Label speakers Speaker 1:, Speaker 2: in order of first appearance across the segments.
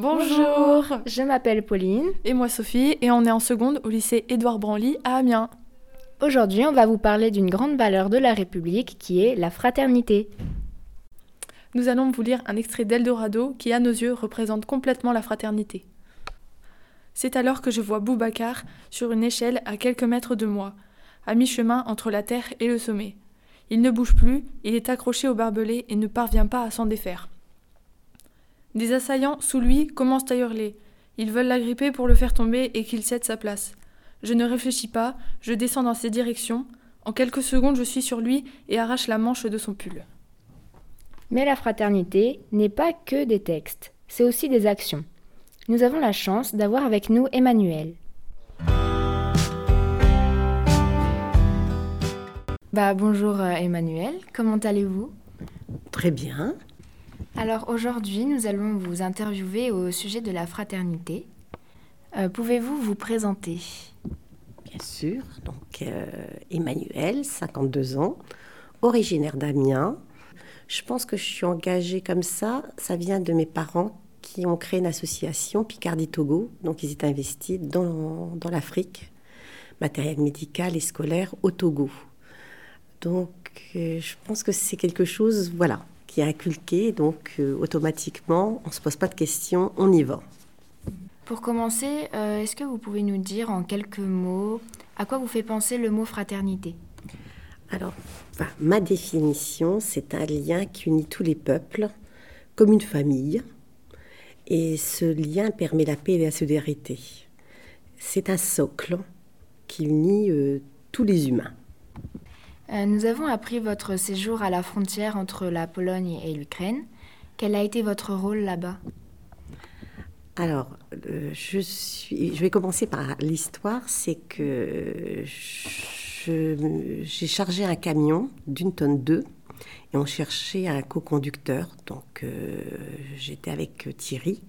Speaker 1: Bonjour.
Speaker 2: je m'appelle Pauline.
Speaker 1: Et moi Sophie, et on est en seconde au lycée Édouard Branly à Amiens.
Speaker 2: Aujourd'hui, on va vous parler d'une grande valeur de la République qui est la fraternité.
Speaker 1: Nous allons vous lire un extrait d'Eldorado qui, à nos yeux, représente complètement la fraternité. C'est alors que je vois Boubacar sur une échelle à quelques mètres de moi, à mi-chemin entre la terre et le sommet. Il ne bouge plus, il est accroché au barbelé et ne parvient pas à s'en défaire. Des assaillants, sous lui, commencent à hurler. Ils veulent l'agripper pour le faire tomber et qu'il cède sa place. Je ne réfléchis pas, je descends dans ses directions. En quelques secondes, je suis sur lui et arrache la manche de son pull.
Speaker 2: Mais la fraternité n'est pas que des textes, c'est aussi des actions. Nous avons la chance d'avoir avec nous Emmanuel. Bah bonjour euh, Emmanuel, comment allez-vous?
Speaker 3: Très bien.
Speaker 2: Alors aujourd'hui, nous allons vous interviewer au sujet de la fraternité. Euh, pouvez-vous vous présenter?
Speaker 3: Bien sûr. Donc euh, Emmanuel, 52 ans, originaire d'Amiens. Je pense que je suis engagée comme ça. Ça vient de mes parents qui ont créé une association Picardie Togo. Donc ils étaient investis dans, dans l'Afrique, matériel médical et scolaire au Togo. Donc, euh, je pense que c'est quelque chose, voilà, qui est inculqué. Donc, euh, automatiquement, on ne se pose pas de questions, on y va.
Speaker 2: Pour commencer, euh, est-ce que vous pouvez nous dire en quelques mots à quoi vous fait penser le mot fraternité?
Speaker 3: Alors, ma définition, c'est un lien qui unit tous les peuples comme une famille. Et ce lien permet la paix et la solidarité. C'est un socle qui unit tous les humains.
Speaker 2: Euh, nous avons appris votre séjour à la frontière entre la Pologne et l'Ukraine. Quel a été votre rôle là-bas?
Speaker 3: Alors, euh, je, vais commencer par l'histoire. C'est que j'ai chargé un camion d'une tonne deux et on cherchait un co-conducteur. Donc, euh, j'étais avec Thierry.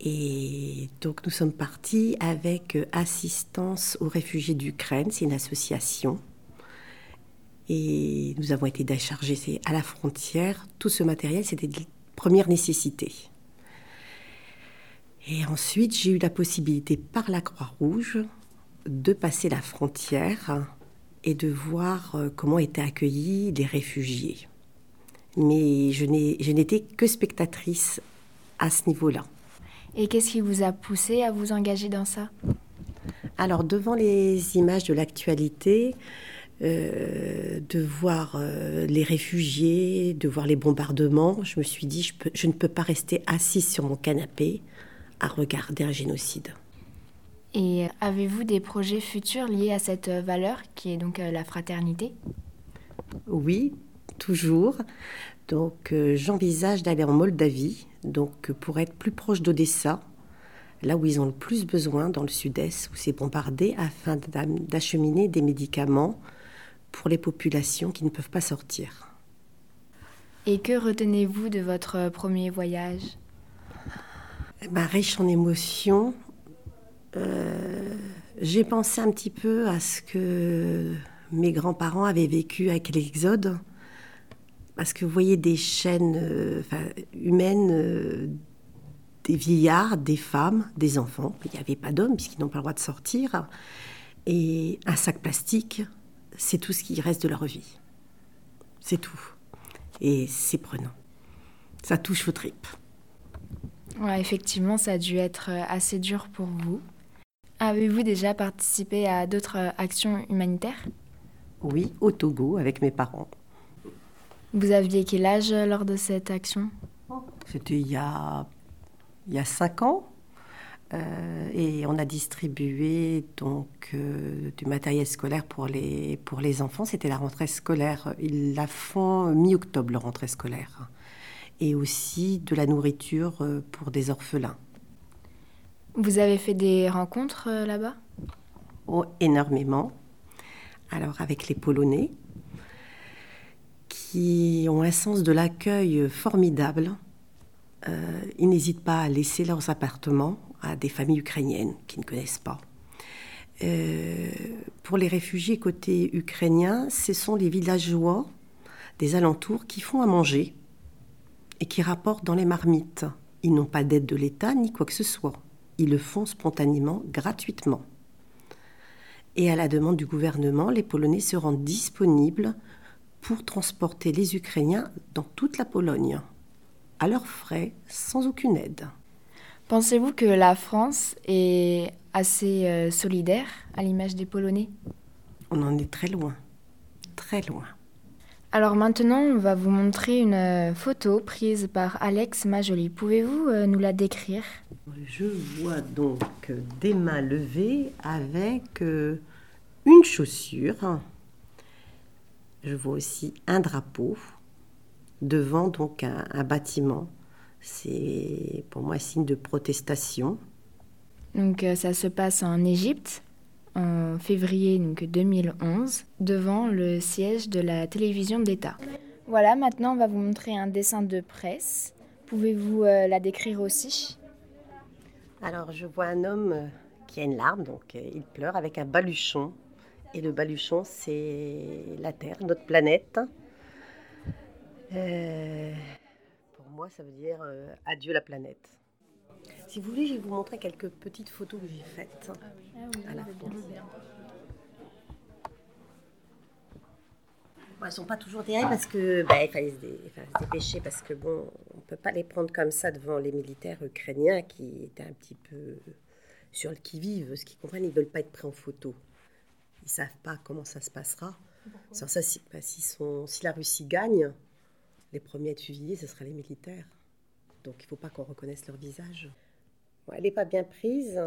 Speaker 3: Et donc, nous sommes partis avec Assistance aux réfugiés d'Ukraine. C'est une association et nous avons été déchargés à la frontière. Tout ce matériel, c'était de première nécessité. Et ensuite, j'ai eu la possibilité par la Croix-Rouge de passer la frontière et de voir euh, comment étaient accueillis les réfugiés. Mais je n'étais que spectatrice à ce niveau-là.
Speaker 2: Et qu'est-ce qui vous a poussé à vous engager dans ça?
Speaker 3: Alors, devant les images de l'actualité, euh, de voir euh, les réfugiés, de voir les bombardements, je me suis dit, je, je, ne peux pas rester assise sur mon canapé à regarder un génocide.
Speaker 2: Et avez-vous des projets futurs liés à cette valeur qui est donc euh, la fraternité?
Speaker 3: Oui, toujours. Donc j'envisage d'aller en Moldavie, donc pour être plus proche d'Odessa, là où ils ont le plus besoin, dans le sud-est, où c'est bombardé, afin d'acheminer des médicaments pour les populations qui ne peuvent pas sortir.
Speaker 2: Et que retenez-vous de votre premier voyage?
Speaker 3: Eh ben, Riche en émotions. Euh, j'ai pensé un petit peu à ce que mes grands-parents avaient vécu avec l'Exode. Parce que vous voyez des chaînes euh, humaines, euh, des vieillards, des femmes, des enfants. Il n'y avait pas d'hommes puisqu'ils n'ont pas le droit de sortir. Et un sac plastique c'est tout ce qui reste de leur vie. C'est tout. Et c'est prenant. Ça touche vos tripes.
Speaker 2: Ouais, effectivement, ça a dû être euh, assez dur pour vous. Avez-vous déjà participé à d'autres euh, actions humanitaires?
Speaker 3: Oui, au Togo, avec mes parents.
Speaker 2: Vous aviez quel âge euh, lors de cette action?
Speaker 3: C'était il y a, il y a cinq ans. Euh, et on a distribué donc euh, du matériel scolaire pour les, pour les enfants. C'était la rentrée scolaire. Ils la font mi-octobre, la rentrée scolaire. Et aussi de la nourriture euh, pour des orphelins.
Speaker 2: Vous avez fait des rencontres là-bas?
Speaker 3: Oh, énormément. Alors avec les Polonais, qui ont un sens de l'accueil formidable. ils n'hésitent pas à laisser leurs appartements à des familles ukrainiennes qui ne connaissent pas. Euh, pour les réfugiés côté ukrainien, ce sont les villageois des alentours qui font à manger et qui rapportent dans les marmites. Ils n'ont pas d'aide de l'État ni quoi que ce soit. Ils le font spontanément, gratuitement. Et à la demande du gouvernement, les Polonais se rendent disponibles pour transporter les Ukrainiens dans toute la Pologne, à leurs frais, sans aucune aide.
Speaker 2: Pensez-vous que la France est assez euh, solidaire à l'image des Polonais?
Speaker 3: On en est très loin, très loin.
Speaker 2: Alors maintenant, on va vous montrer une euh, photo prise par Alex Majoli. Pouvez-vous euh, nous la décrire?
Speaker 3: Je vois donc des mains levées avec euh, une chaussure. Je vois aussi un drapeau devant donc un, un bâtiment. C'est pour moi signe de protestation.
Speaker 2: Donc euh, ça se passe en Égypte en février donc, 2011 devant le siège de la télévision d'État. Voilà, maintenant on va vous montrer un dessin de presse. Pouvez-vous euh, la décrire aussi?
Speaker 3: Alors je vois un homme euh, qui a une larme, donc il pleure avec un baluchon. Et le baluchon, c'est la Terre, notre planète. Euh, pour moi, ça veut dire euh, adieu la planète. Si vous voulez, je vais vous montrer quelques petites photos que j'ai faites. à la France. Bon, elles sont pas toujours terribles parce que bah, il fallait se, dé- il fallait se dépêcher parce que bon, on peut pas les prendre comme ça devant les militaires ukrainiens qui étaient un petit peu sur le qui vive. Ce qu'ils comprennent, ils veulent pas être pris en photo. Ils savent pas comment ça se passera. Sans ça, si, bah, si la Russie gagne, les premiers à être fusillés, ce sera les militaires. Donc il faut pas qu'on reconnaisse leur visage. Bon, elle n'est pas bien prise.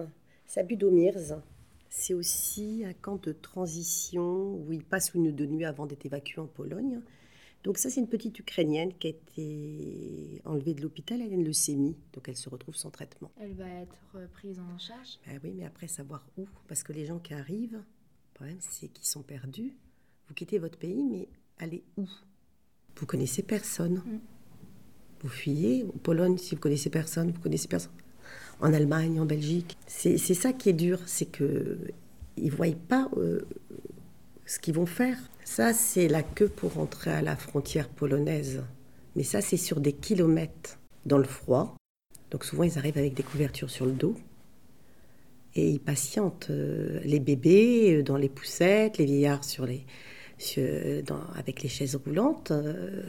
Speaker 3: C'est à Budomirs. C'est aussi un camp de transition où ils passent une de nuit avant d'être évacués en Pologne. Donc ça, c'est une petite Ukrainienne qui a été enlevée de l'hôpital, elle a une leucémie, donc elle se retrouve sans traitement.
Speaker 2: Elle va être prise en charge.
Speaker 3: Ben oui, mais après, savoir où? Parce que les gens qui arrivent, le problème, c'est qu'ils sont perdus. Vous quittez votre pays, mais allez où? Vous connaissez personne. Vous fuyez. En Pologne, si vous connaissez personne, vous connaissez personne. En Allemagne, en Belgique. C'est ça qui est dur, c'est que ils ne voient pas euh, ce qu'ils vont faire. Ça, c'est la queue pour rentrer à la frontière polonaise. Mais ça, c'est sur des kilomètres dans le froid. Donc souvent, ils arrivent avec des couvertures sur le dos et ils patientent. euh, les bébés euh, dans les poussettes, les vieillards sur les, dans- avec les chaises roulantes. euh,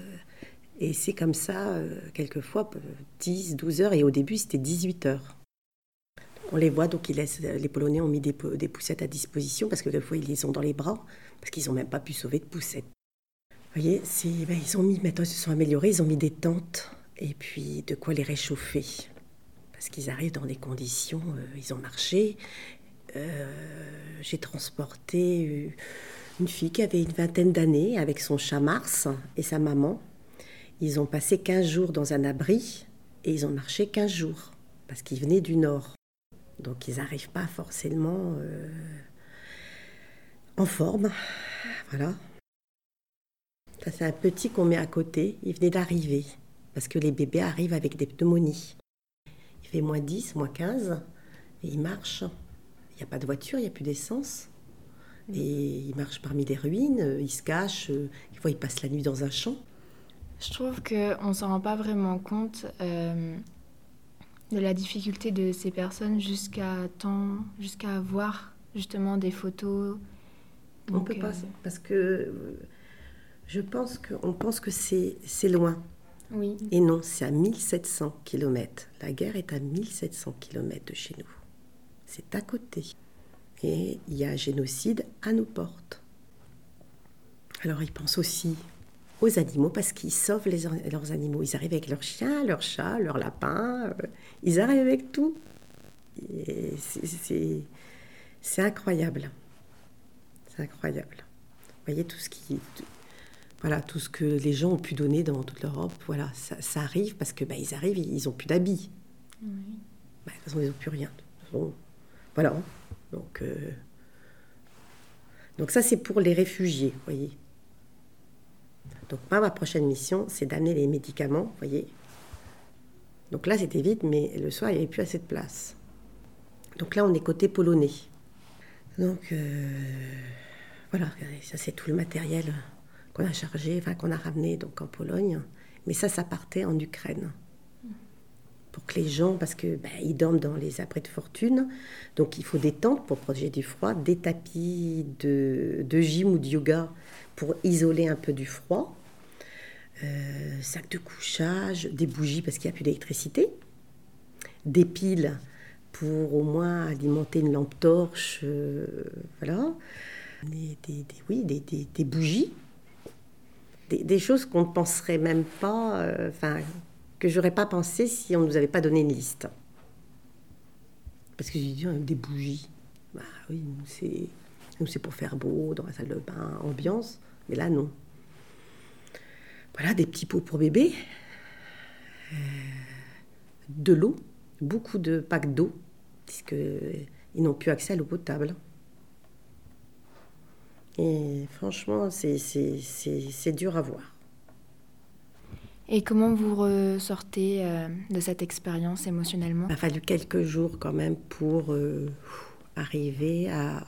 Speaker 3: et c'est comme ça, euh, quelquefois, euh, 10, 12 heures. Et au début, c'était 18 heures. On les voit, donc ils laissent, les Polonais ont mis des, pou- des poussettes à disposition parce que des fois, ils les ont dans les bras parce qu'ils n'ont même pas pu sauver de poussettes. Vous voyez, ben, ils ont mis, maintenant ils se sont améliorés, ils ont mis des tentes et puis de quoi les réchauffer parce qu'ils arrivent dans des conditions, euh, ils ont marché. Euh, J'ai transporté euh, une fille qui avait une vingtaine d'années avec son chat Mars et sa maman. Ils ont passé 15 jours dans un abri et ils ont marché 15 jours parce qu'ils venaient du nord. Donc ils n'arrivent pas forcément euh, en forme. Voilà. Ça c'est un petit qu'on met à côté. Il venait d'arriver parce que les bébés arrivent avec des pneumonies. Il fait moins 10, moins 15, et il marche. Il n'y a pas de voiture, il n'y a plus d'essence. Et il marche parmi les ruines, euh, il se cache, euh, des fois il passe la nuit dans un champ.
Speaker 2: Je trouve qu'on ne s'en rend pas vraiment compte euh, de la difficulté de ces personnes jusqu'à temps, jusqu'à voir justement des photos.
Speaker 3: On
Speaker 2: Donc,
Speaker 3: peut pas,
Speaker 2: euh,
Speaker 3: parce que je pense qu'on pense que c'est c'est loin.
Speaker 2: Oui.
Speaker 3: Et non, c'est à 1700 km. La guerre est à 1700 km de chez nous. C'est à côté. Et il y a un génocide à nos portes. Alors ils pensent aussi aux animaux parce qu'ils sauvent les- leurs animaux. Ils arrivent avec leurs chiens, leurs chats, leurs lapins. euh, ils arrivent avec tout. C'est- incroyable. C'est incroyable. Vous voyez tout ce qui, tout- voilà, tout ce que les gens ont pu donner dans toute l'Europe, voilà, ça, ça arrive parce que bah, ils arrivent, ils n'ont plus d'habits. Bah, de toute façon, ils n'ont plus rien. Voilà. Donc, euh, donc ça, c'est pour les réfugiés, voyez. Donc ma prochaine mission, c'est d'amener les médicaments, voyez. Donc là, c'était vite, mais le soir, il n'y avait plus assez de place. Donc là, on est côté polonais. Donc euh, voilà, regardez, ça c'est tout le matériel qu'on a chargé, enfin qu'on a ramené donc en Pologne. Mais ça, ça partait en Ukraine pour que les gens, parce que ben, ils dorment dans les abris de fortune, donc il faut des tentes pour protéger du froid, des tapis de, de gym ou de yoga pour isoler un peu du froid, euh, sac de couchage, des bougies parce qu'il n'y a plus d'électricité, des piles pour au moins alimenter une lampe torche, euh, voilà, des, oui, des, bougies, des, choses qu'on ne penserait même pas, euh, enfin, que j'aurais pas pensé si on ne nous avait pas donné une liste. Parce que j'ai dit, des bougies. Bah oui, nous, c'est pour faire beau, dans la salle de bain, ambiance. Mais là, non. Voilà, des petits pots pour bébé. Euh, de l'eau. Beaucoup de packs d'eau, puisqu'ils n'ont plus accès à l'eau potable. Et franchement, c'est dur à voir.
Speaker 2: Et comment vous ressortez euh, de cette expérience émotionnellement?
Speaker 3: Il a fallu quelques jours quand même pour euh, arriver à,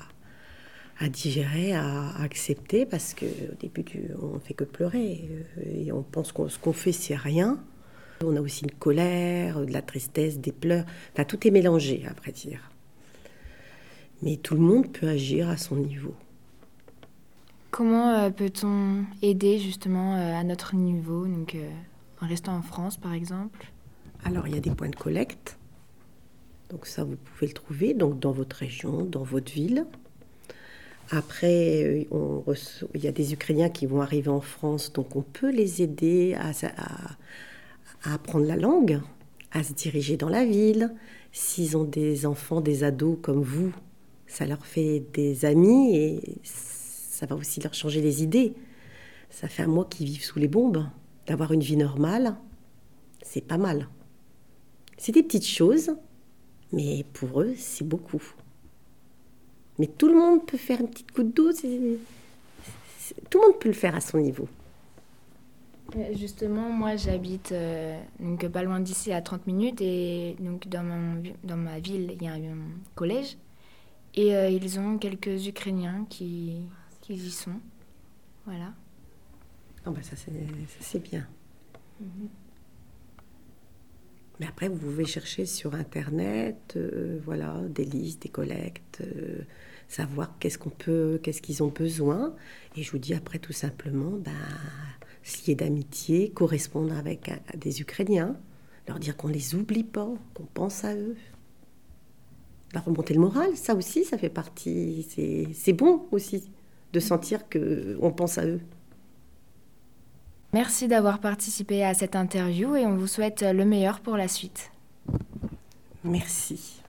Speaker 3: digérer, à, accepter, parce qu'au début, on ne fait que pleurer. Euh, et on pense que ce qu'on fait, c'est rien. On a aussi une colère, de la tristesse, des pleurs. Enfin, tout est mélangé, à vrai dire. Mais tout le monde peut agir à son niveau.
Speaker 2: Comment peut-on aider justement à notre niveau? Donc, en restant en France, par exemple
Speaker 3: Alors, il y a des points de collecte. Donc ça, vous pouvez le trouver donc dans votre région, dans votre ville. Après, euh, il y a des Ukrainiens qui vont arriver en France, donc on peut les aider à, à, apprendre la langue, à se diriger dans la ville. S'ils ont des enfants, des ados comme vous, ça leur fait des amis et ça va aussi leur changer les idées. Ça fait un mois qu'ils vivent sous les bombes d'avoir une vie normale, c'est pas mal. C'est des petites choses, mais pour eux, c'est beaucoup. Mais tout le monde peut faire une petite goutte d'eau, tout le monde peut le faire à son niveau.
Speaker 2: Euh, justement, moi j'habite euh, donc pas loin d'ici à 30 minutes et donc dans, mon, dans ma ville il y a un collège et euh, ils ont quelques Ukrainiens qui, qui y sont. Voilà.
Speaker 3: Ah bah ça c'est bien. Mhm. Mais après, vous pouvez chercher sur Internet, euh, voilà, des listes, des collectes, euh, savoir qu'est-ce qu'on peut, qu'est-ce qu'ils ont besoin. Et je vous dis après tout simplement, ben, se lier d'amitié, correspondre avec des Ukrainiens, leur dire qu'on les oublie pas, qu'on pense à eux. Leur remonter le moral, ça aussi, ça fait partie. C'est bon aussi de sentir qu'on pense à eux.
Speaker 2: Merci d'avoir participé à cette interview et on vous souhaite le meilleur pour la suite.
Speaker 3: Merci.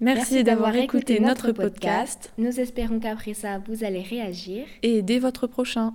Speaker 1: Merci, d'avoir écouté, notre podcast.
Speaker 2: Nous espérons qu'après ça, vous allez réagir
Speaker 1: et aider votre prochain.